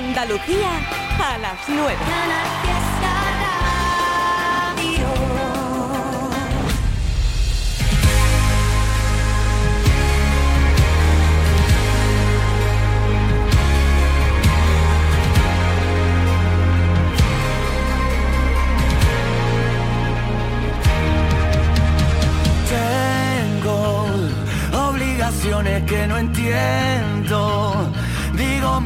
Andalucía a las 9. Tengo obligaciones que no entiendo.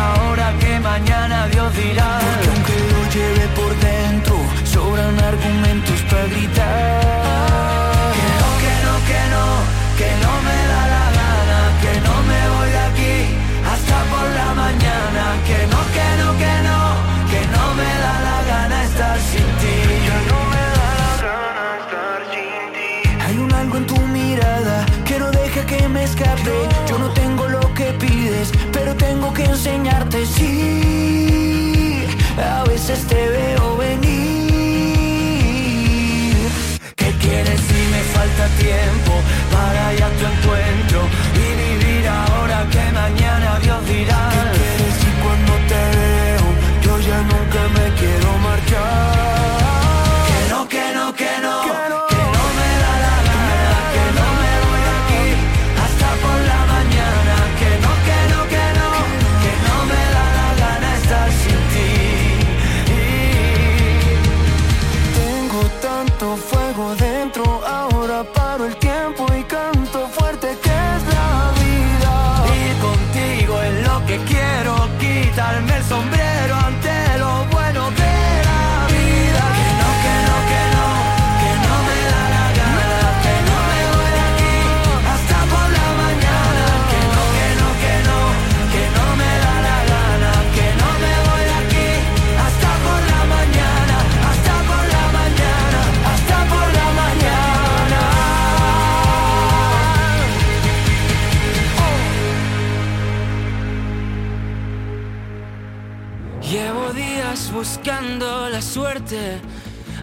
ahora que mañana Dios dirá. Porque aunque lo lleve por dentro, sobran argumentos para gritar. Que no, que no, que no, que no me da la gana, que no me voy de aquí hasta por la mañana. Que no, que no, que no, que no me da la gana estar sin ti. Que no me da la gana estar sin ti. Hay un algo en tu mirada que no deja que me escape. Yo no tengo pides, pero tengo que enseñarte. Sí, a veces te veo venir. ¿Qué quieres si me falta tiempo para ir a tu encuentro y vivir ahora que mañana Dios dirá?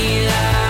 esta vida.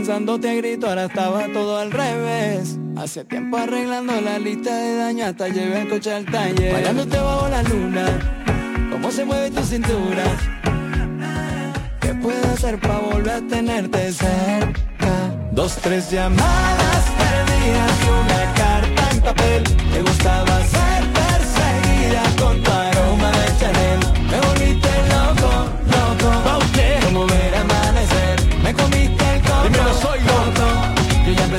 Pensándote a grito, ahora estaba todo al revés. Hace tiempo arreglando la lista de daño hasta llevé el coche al taller. Bailándote bajo la luna, cómo se mueve tu cintura. ¿Qué puedo hacer para volver a tenerte cerca? Dos, tres llamadas perdidas y una carta en papel. Te gustaba ser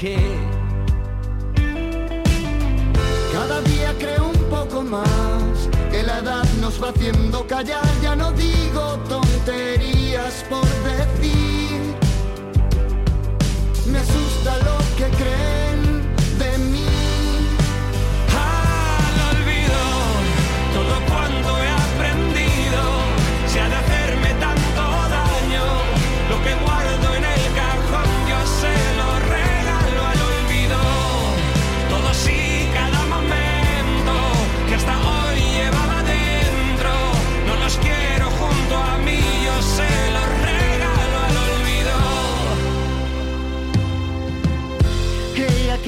Cada día creo un poco más que la edad nos va haciendo callar. Ya no digo tonterías por decir. Me asusta lo que creen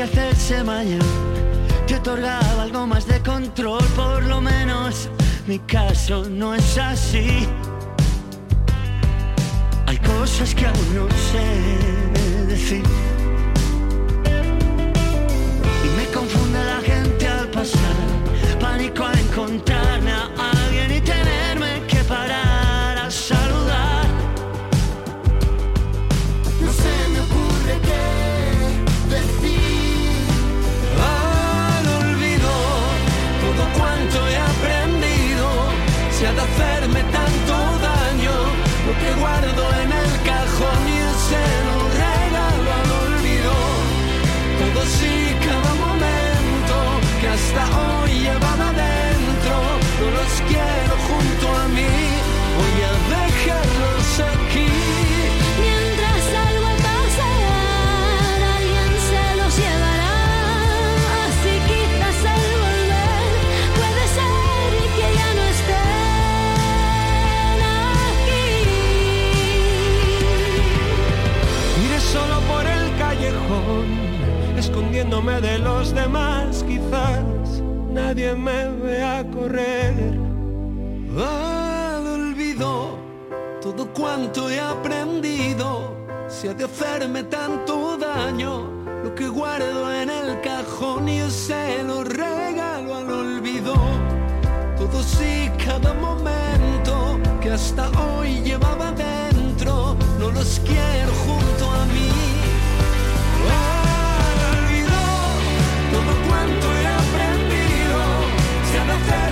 que hacerse mayor te otorgaba algo más de control, por lo menos mi caso no es así. Hay cosas que aún no sé decir. Y me confunde la gente al pasar, pánico al encontrarme a escondiéndome de los demás, quizás nadie me vea correr. Al olvido, todo cuanto he aprendido, se ha de hacerme tanto daño. Lo que guardo en el cajón yo se lo regalo al olvido. Todo sí, cada momento que hasta hoy llevaba dentro, no los quiero junto a mí. Todo cuanto he aprendido, se ha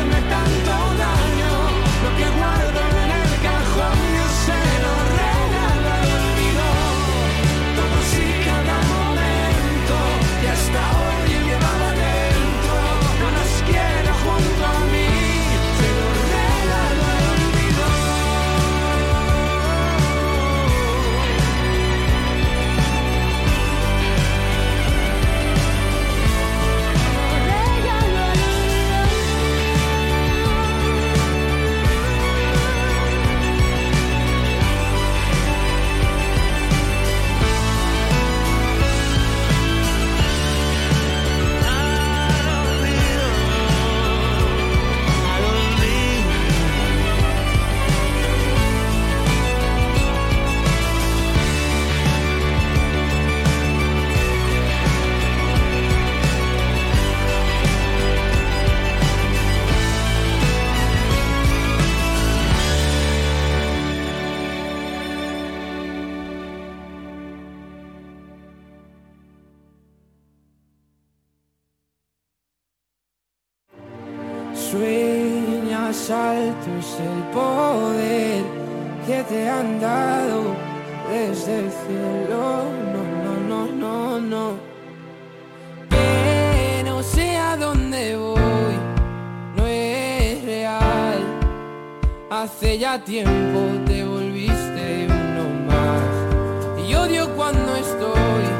más alto es el poder que te han dado desde el cielo. No, no, no, no, no. Que no sé a dónde voy, no es real. Hace ya tiempo te volviste uno más. Y odio cuando estoy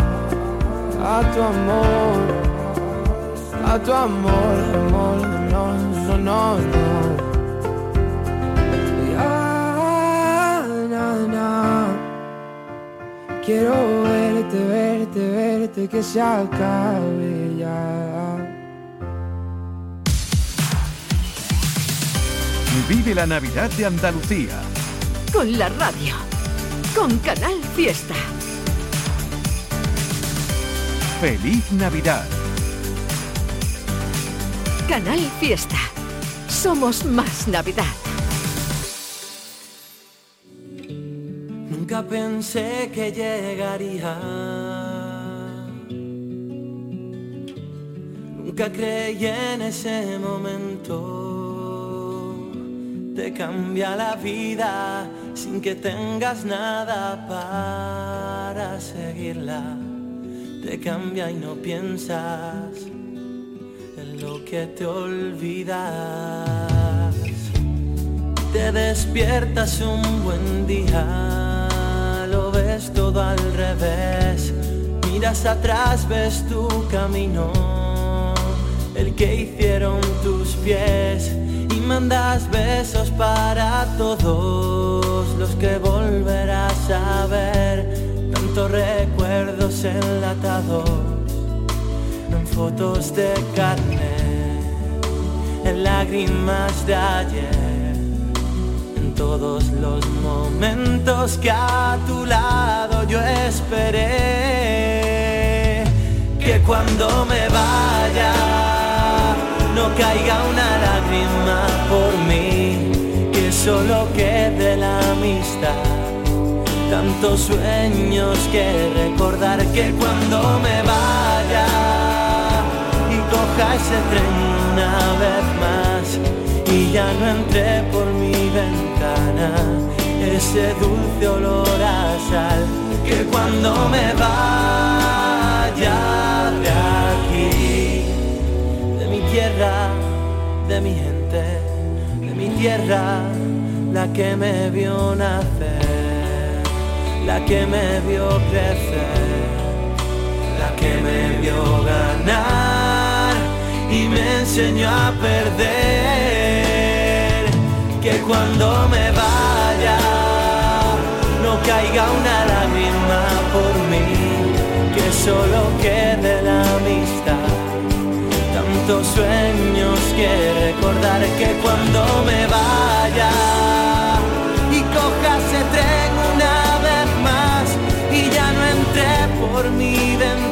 a tu amor, a tu amor, amor, no, no, no, no. Ya, na, na. Quiero verte, verte, verte, que se acabe ya. Vive la Navidad de Andalucía. Con la radio. Con Canal Fiesta. Feliz Navidad. Canal Fiesta. Somos más Navidad. Nunca pensé que llegaría. Nunca creí en ese momento. Te cambia la vida sin que tengas nada para seguirla. Te cambia y no piensas en lo que te olvidas. Te despiertas un buen día, lo ves todo al revés. Miras atrás, ves tu camino, el que hicieron tus pies. Y mandas besos para todos los que volverás a ver. Recuerdos enlatados en fotos de carne, en lágrimas de ayer en todos los momentos que a tu lado yo esperé. Que cuando me vaya no caiga una lágrima por mí, que solo quede la amistad tantos sueños que recordar que cuando me vaya y coja ese tren una vez más y ya no entré por mi ventana ese dulce olor a sal que cuando me vaya de aquí de mi tierra de mi gente de mi tierra la que me vio nacer la que me vio crecer, la que me vio ganar y me enseñó a perder, que cuando me vaya no caiga una lágrima por mí, que solo quede la amistad. Tantos sueños que recordar que cuando me vaya por mí, ven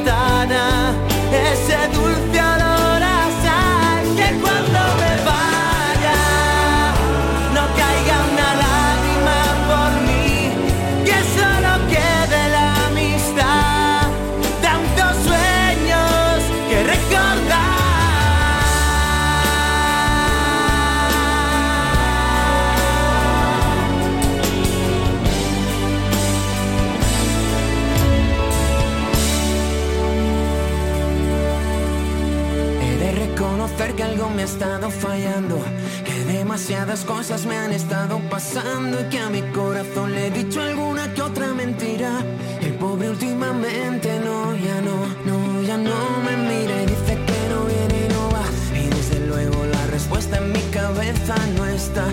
Demasiadas cosas me han estado pasando y que a mi corazón le he dicho alguna que otra mentira. El pobre últimamente no, ya no, no, ya no me mira y dice que no viene y no va. Y desde luego la respuesta en mi cabeza no está.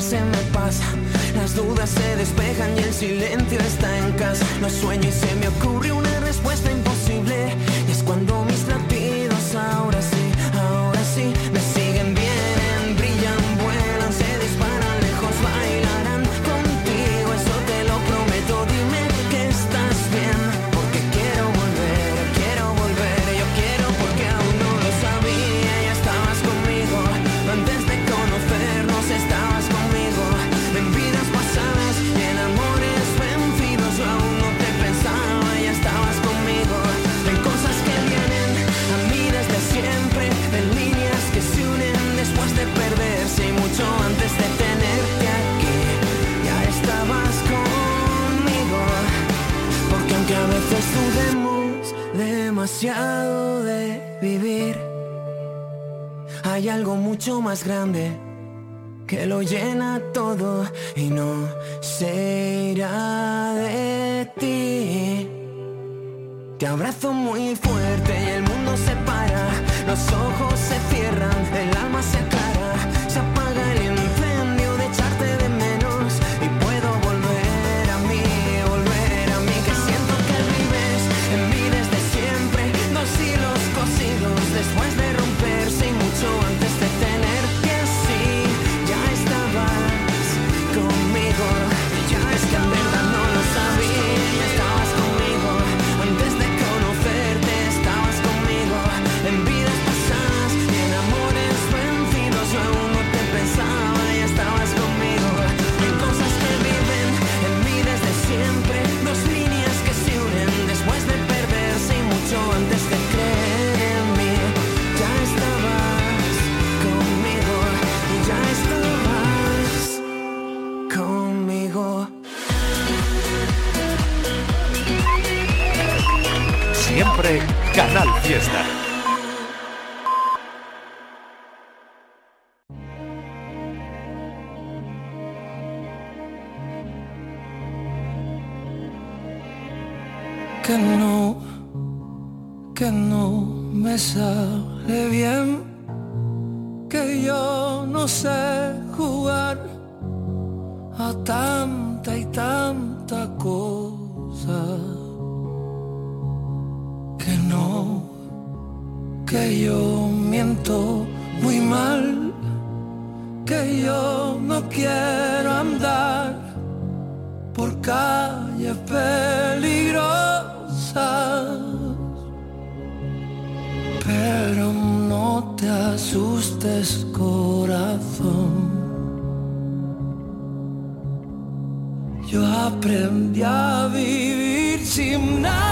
se me pasa. Las dudas se despejan y el silencio está en casa. No sueño y se me ocurre una respuesta imposible. Y es cuando grande que lo llena todo y no se irá de ti. Te abrazo que no, que no me sale bien, que yo no sé jugar a tanta y tanta cosa, que no, que yo miento muy mal, que yo no quiero andar por casa. sientes corazón. Yo aprendí a vivir sin nada.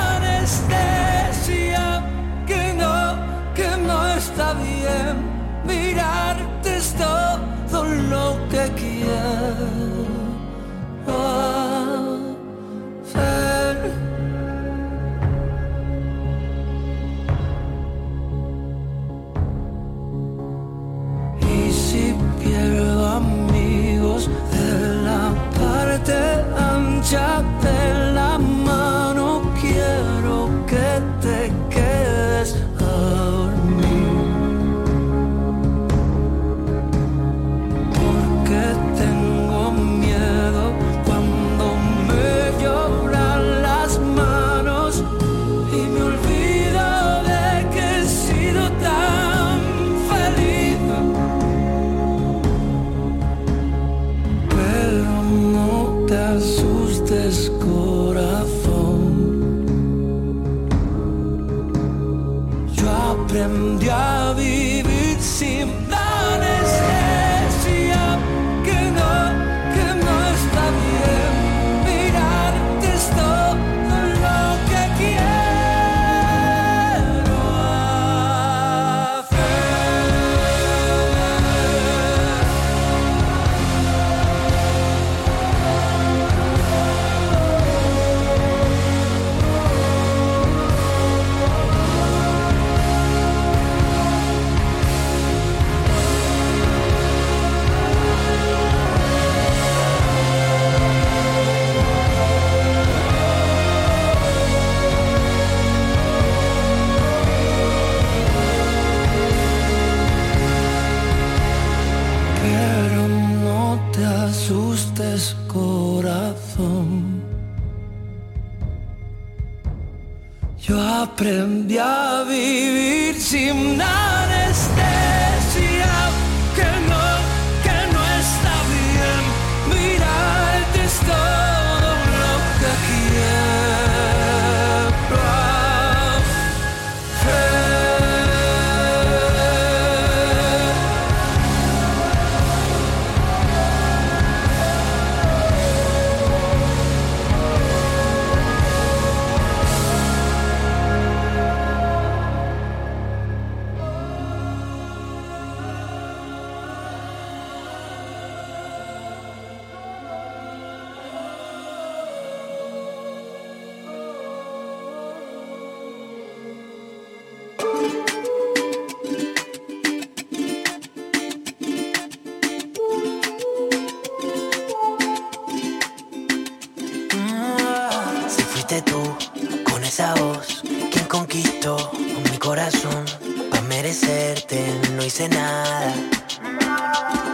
esa voz, quien conquistó mi corazón. Pa' merecerte no hice nada.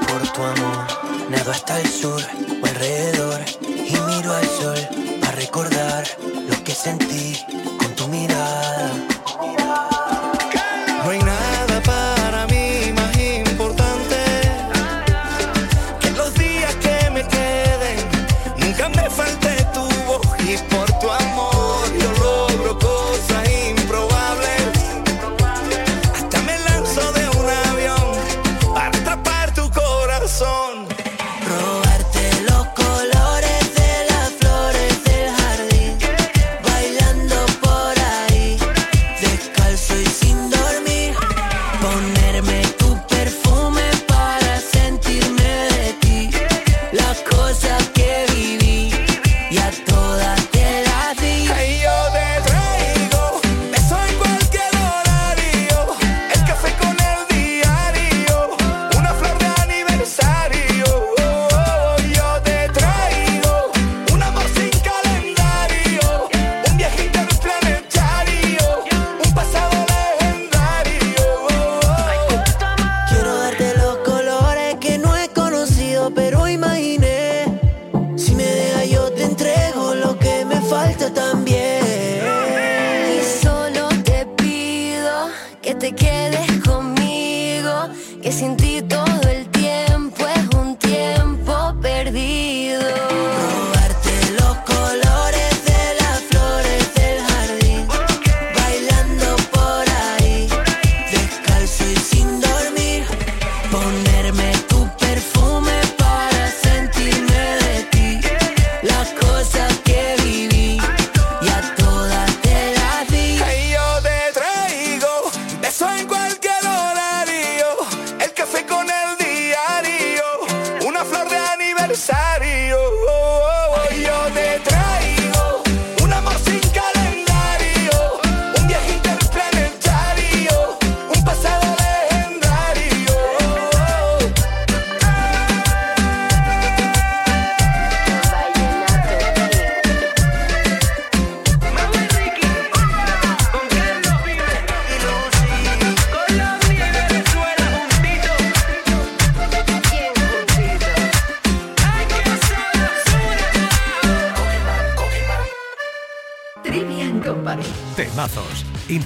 Por tu amor, nado hasta el sur o alrededor. Y miro al sol para recordar lo que sentí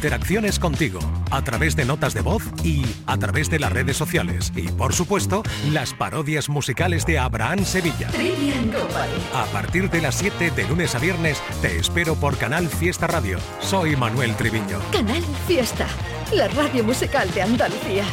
interacciones contigo a través de notas de voz y a través de las redes sociales. Y por supuesto, las parodias musicales de Abraham Sevilla. A partir de las 7 de lunes a viernes, te espero por Canal Fiesta Radio. Soy Manuel Triviño. Canal Fiesta, la radio musical de Andalucía.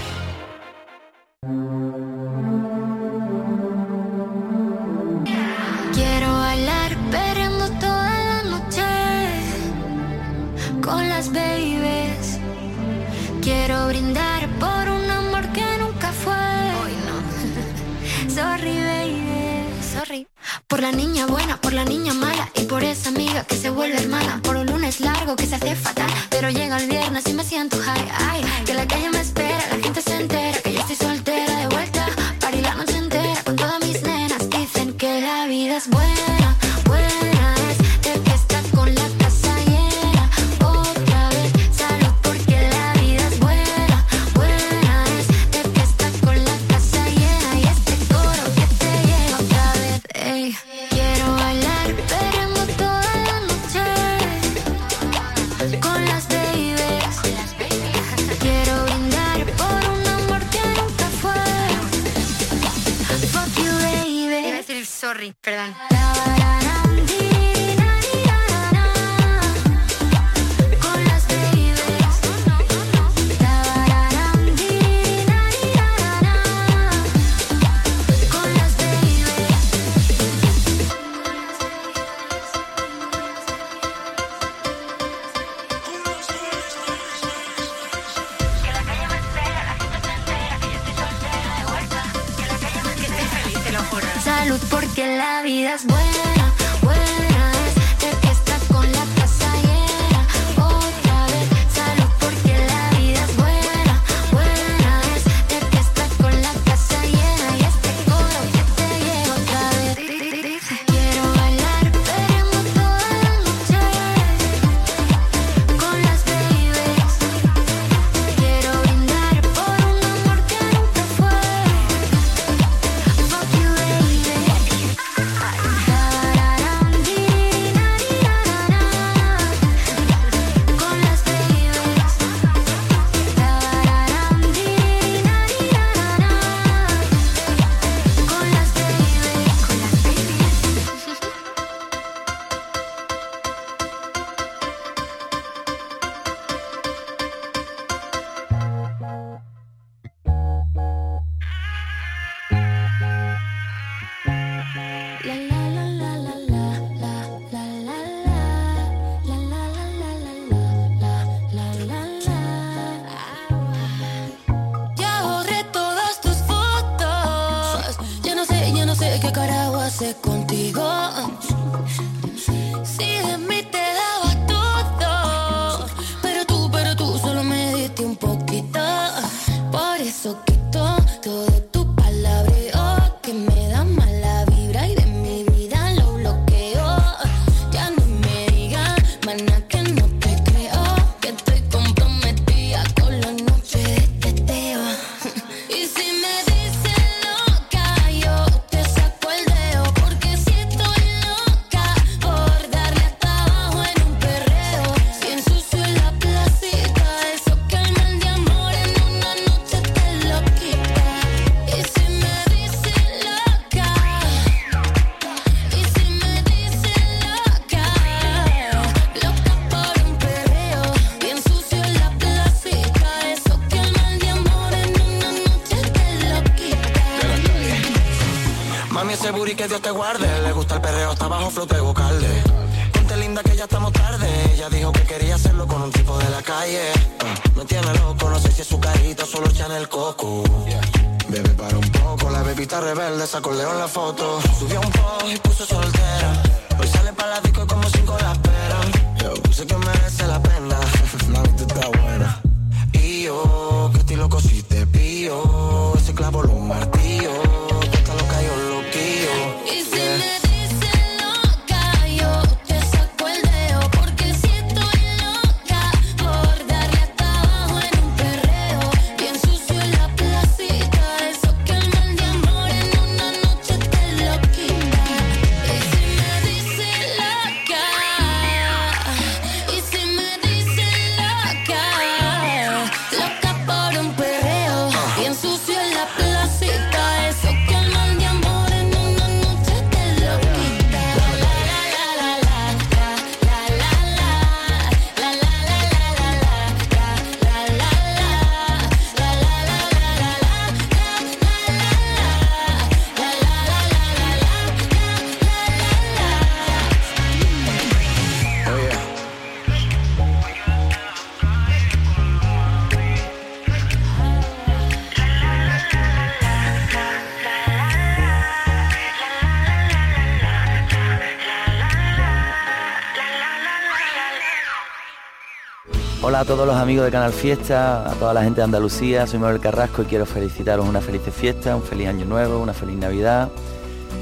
amigos de Canal Fiesta, a toda la gente de Andalucía, soy Manuel Carrasco y quiero felicitaros una feliz fiesta, un feliz año nuevo, una feliz Navidad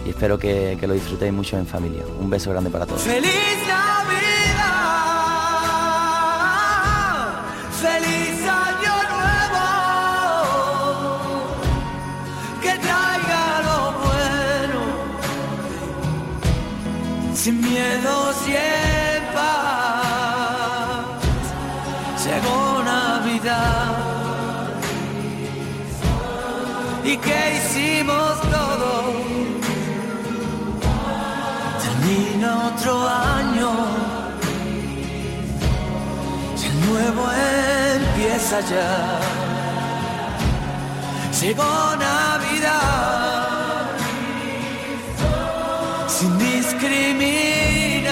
y espero que, lo disfrutéis mucho en familia. Un beso grande para todos. ¡Feliz Navidad! ¡Feliz año nuevo! ¡Que traiga lo bueno! Sin miedo. hicimos todo. Termina otro año y el nuevo empieza ya. Llegó Navidad sin discriminar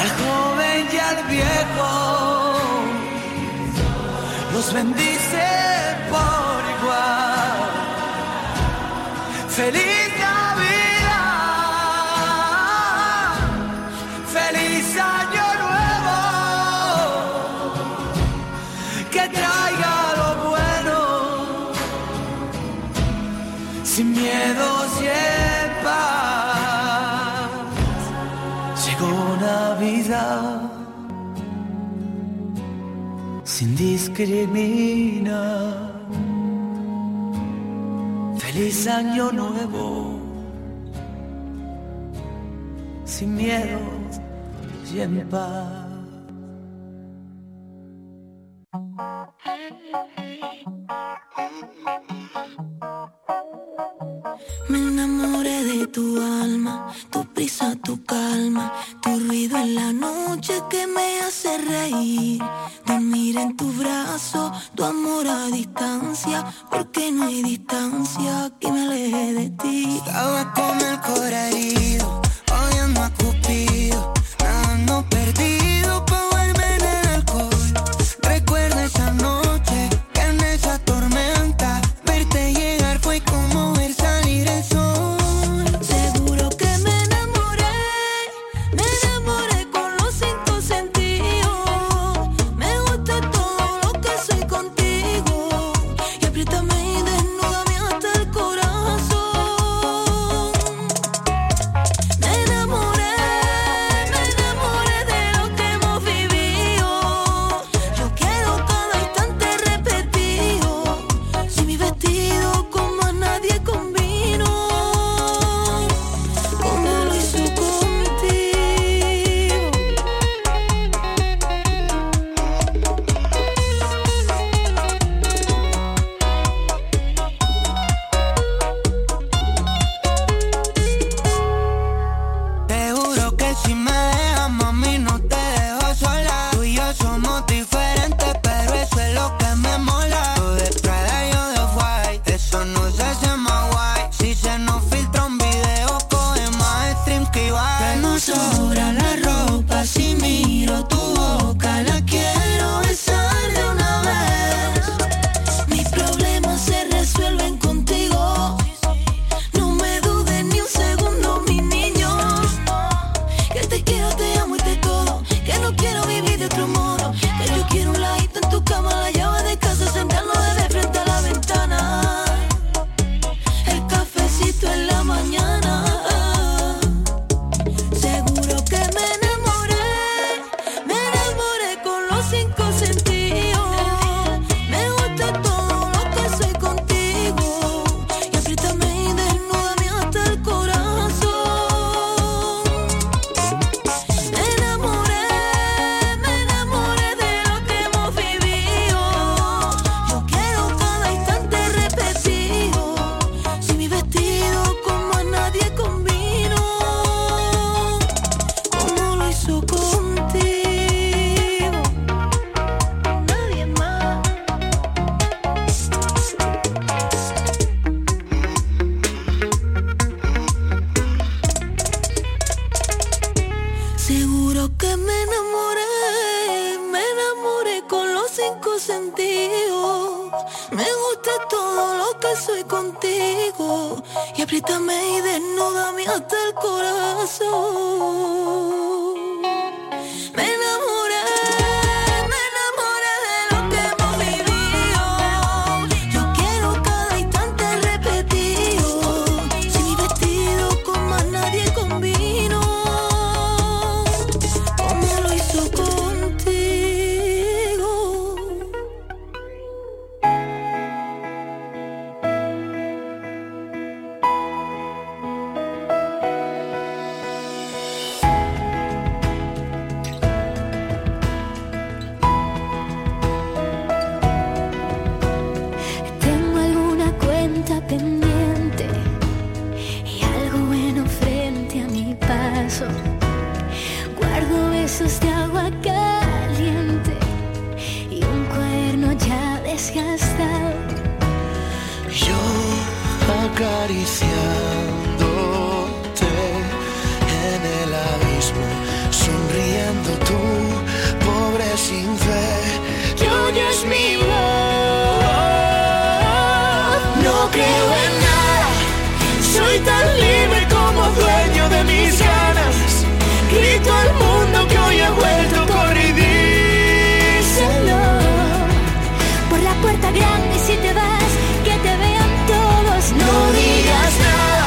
al joven y al viejo. Los bendiga discrimina. Feliz año nuevo, sin miedo y en paz. tu alma, tu prisa, tu calma, tu ruido en la noche que me hace reír. Dormir en tu brazo, tu amor a distancia, porque no hay distancia que me aleje de ti. Estaba con el corazón herido, oyendo a tu apriétame y de puerta grande si te vas, que te vean todos. No digas nada,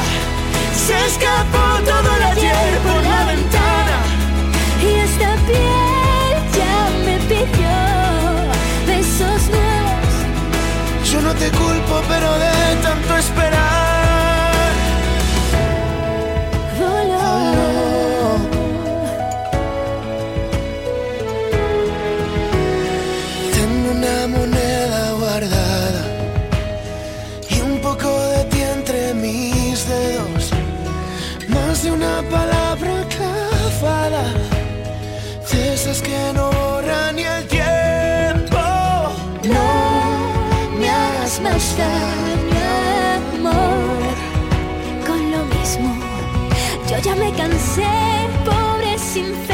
se escapó yo ya me cansé, pobre sin.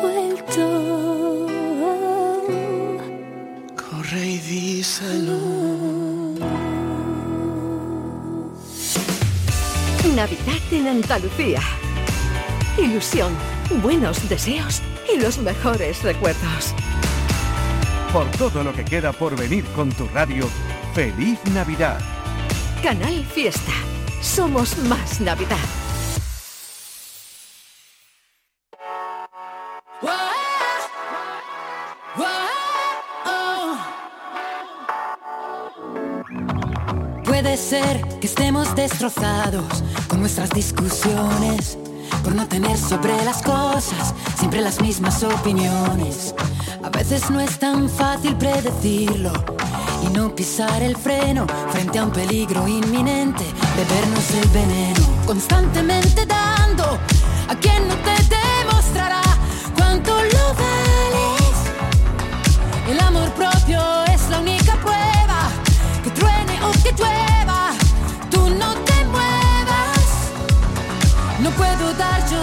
Vuelto. Corre y díselo. Navidad en Andalucía. Ilusión, buenos deseos y los mejores recuerdos. Por todo lo que queda por venir con tu radio, feliz Navidad. Canal Fiesta. Somos más Navidad. Ser que estemos destrozados con nuestras discusiones, por no tener sobre las cosas siempre las mismas opiniones. A veces no es tan fácil predecirlo y no pisar el freno frente a un peligro inminente, bebernos el veneno, constantemente dando a quien no te demostrará cuánto lo vales. El amor propio es la única prueba que truene o que llueva,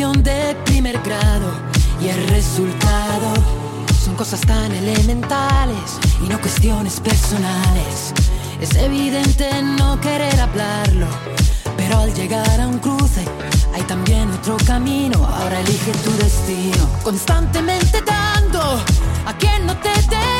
Ecuación de primer grado. Y el resultado son cosas tan elementales y no cuestiones personales. Es evidente no querer hablarlo, pero al llegar a un cruce hay también otro camino. Ahora elige tu destino. Constantemente dando a quien no te demostrará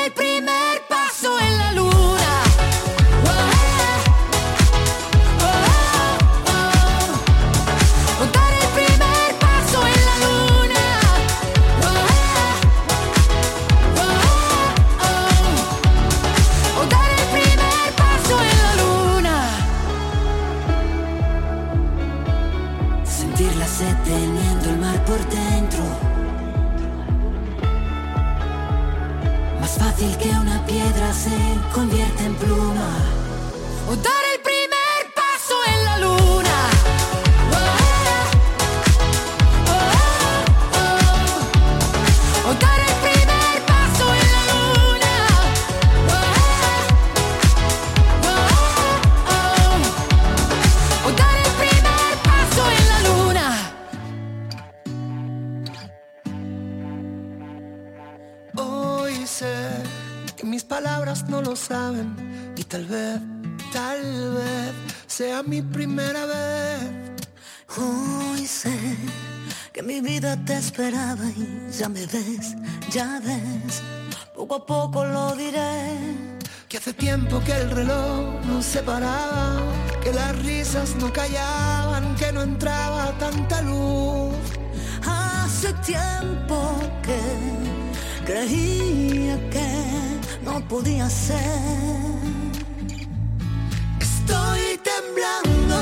No lo saben y tal vez, tal vez sea mi primera vez. Hoy sé que mi vida te esperaba y ya me ves, ya ves, poco a poco lo diré. Que hace tiempo que el reloj no se paraba, que las risas no callaban, que no entraba tanta luz. Hace tiempo que creía que no podía ser. Estoy temblando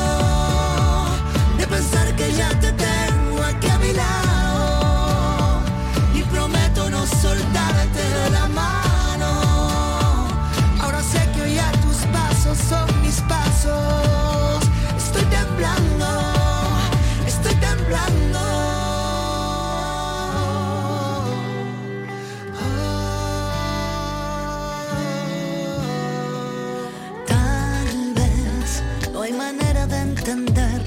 de pensar que ya te tengo aquí a mi lado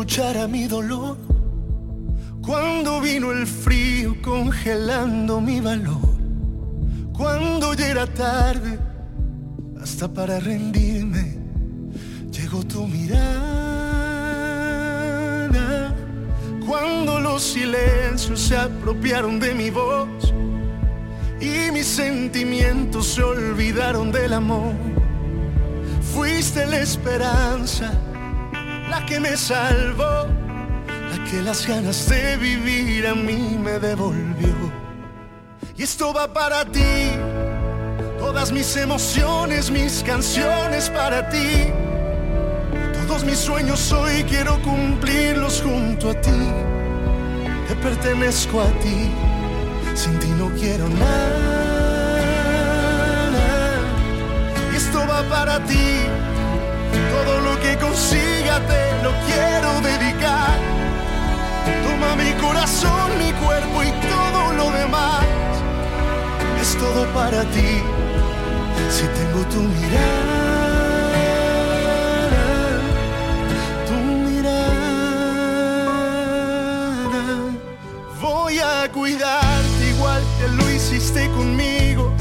Escuchara mi dolor, cuando vino el frío congelando mi valor, cuando ya era tarde, hasta para rendirme, llegó tu mirada. Cuando los silencios se apropiaron de mi voz y mis sentimientos se olvidaron del amor. Fuiste la esperanza, la que me salvó, la que las ganas de vivir a mí me devolvió. Y esto va para ti, todas mis emociones, mis canciones para ti. Todos mis sueños hoy quiero cumplirlos junto a ti. Te pertenezco a ti, sin ti no quiero nada. Y esto va para ti, todo lo que día te lo quiero dedicar. Toma mi corazón, mi cuerpo y todo lo demás. Es todo para ti si tengo tu mirada. tu mirada. Voy a cuidarte igual que lo hiciste conmigo.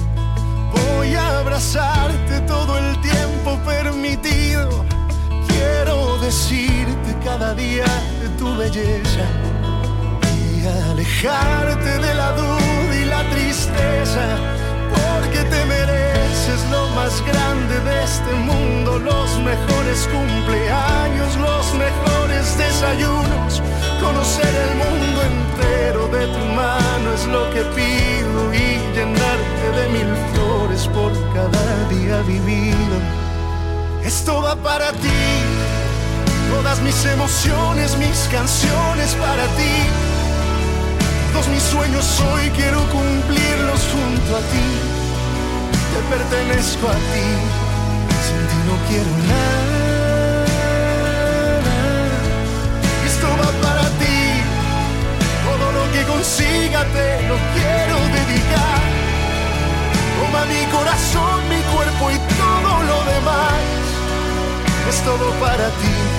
Voy a abrazarte todo el tiempo permitido lo hiciste conmigo. día de tu belleza y alejarte de la duda y la tristeza, porque te mereces lo más grande de este mundo, los mejores cumpleaños, los mejores desayunos, conocer el mundo entero de tu mano es lo que pido y llenarte de mil flores por cada día vivido. Esto va para ti, todas mis emociones, mis canciones para ti. Todos mis sueños hoy quiero cumplirlos junto a ti. Te pertenezco a ti, sin ti no quiero nada. Esto va para ti, todo lo que consiga te lo quiero dedicar. Toma mi corazón, mi cuerpo y todo lo demás. Es todo para ti